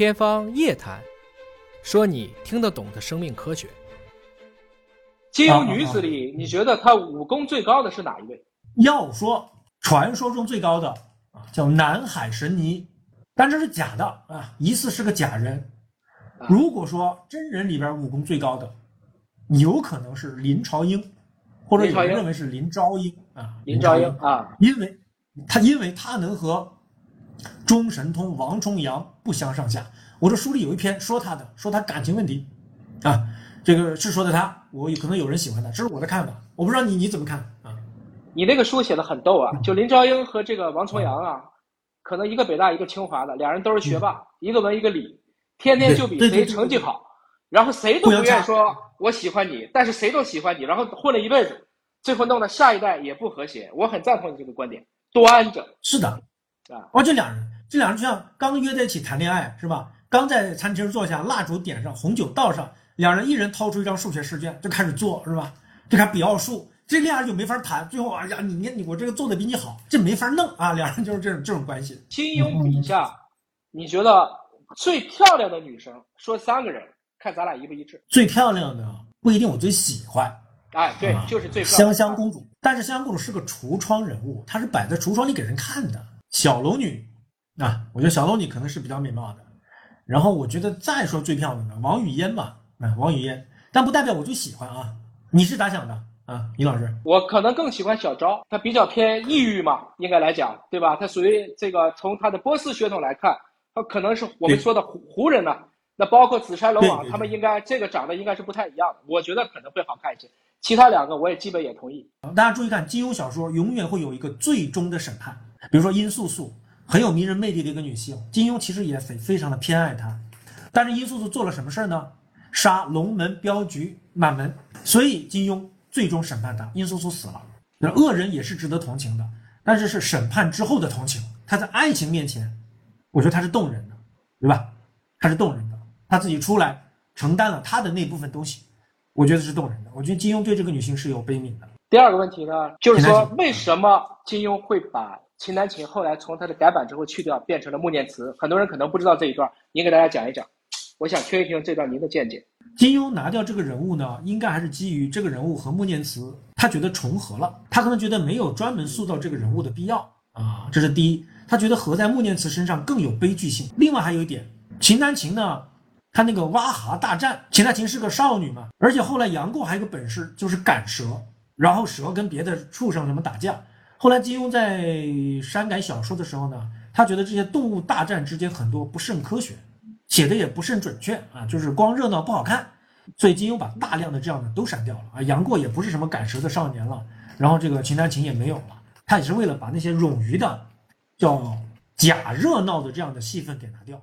天方夜谭，说你听得懂的生命科学。金庸女子里，你觉得她武功最高的是哪一位？要说传说中最高的啊，叫南海神尼，但这是假的啊，疑似是个假人。如果说真人里边武功最高的，有可能是林朝英，或者有人认为是林朝英啊，林朝英啊，因为他因为他能和中神通王重阳不相上下。我这书里有一篇说他的，说他感情问题啊。这个是说的他，我可能有人喜欢他，这是我的看法，我不知道你你怎么看啊？你那个书写的很逗啊，就林朝英和这个王重阳啊，可能一个北大一个清华的，俩人都是学霸，一个文一个理，天天就比谁成绩好，然后谁都不愿说我喜欢你，但是谁都喜欢你，然后混了一辈子，最后弄得下一代也不和谐。我很赞同你这个观点，端着是的啊，哦，这两人，这两人就像刚约在一起谈恋爱是吧？刚在餐厅坐下，蜡烛点上，红酒倒上。两人一人掏出一张数学试卷就开始做，是吧？就开始比奥数，这恋爱就没法谈。最后，哎呀，你你我这个做的比你好，这没法弄啊！两人就是这种这种关系。金庸笔下，你觉得最漂亮的女生，说三个人，看咱俩一不一致？最漂亮的不一定我最喜欢。哎，对，就是最香香公主。但是香香公主是个橱窗人物，她是摆在橱窗里给人看的。小龙女啊，我觉得小龙女可能是比较美貌的。然后我觉得再说最漂亮的王语嫣吧。啊，王语嫣，但不代表我最喜欢啊。你是咋想的啊，李老师？我可能更喜欢小昭，她比较偏异域嘛，应该来讲，对吧？她属于这个从她的波斯血统来看，她可能是我们说的胡胡人呢。那包括紫山龙王，他们应该这个长得应该是不太一样的。我觉得可能会好看一些。其他两个我也基本也同意。大家注意看，金庸小说永远会有一个最终的审判。比如说殷素素，很有迷人魅力的一个女性，金庸其实也非非常的偏爱她。但是殷素素做了什么事儿呢？杀龙门镖局满门，所以金庸最终审判她，殷素素死了。那恶人也是值得同情的，但是是审判之后的同情。他在爱情面前，我觉得他是动人的，对吧？他是动人的，他自己出来承担了他的那部分东西，我觉得是动人的。我觉得金庸对这个女性是有悲悯的。第二个问题呢，就是说为什么金庸会把秦南琴后来从他的改版之后去掉，变成了穆念慈？很多人可能不知道这一段，您给大家讲一讲。我想听一听这段您的见解。金庸拿掉这个人物呢，应该还是基于这个人物和穆念慈，他觉得重合了，他可能觉得没有专门塑造这个人物的必要啊，这是第一。他觉得合在穆念慈身上更有悲剧性。另外还有一点，秦南琴呢，他那个挖蛤大战，秦南琴是个少女嘛，而且后来杨过还有个本事就是赶蛇，然后蛇跟别的畜生什么打架。后来金庸在删改小说的时候呢，他觉得这些动物大战之间很多不甚科学。写的也不甚准确啊，就是光热闹不好看，所以金庸把大量的这样的都删掉了啊。杨过也不是什么赶蛇的少年了，然后这个秦南琴也没有了，他也是为了把那些冗余的、叫假热闹的这样的戏份给拿掉。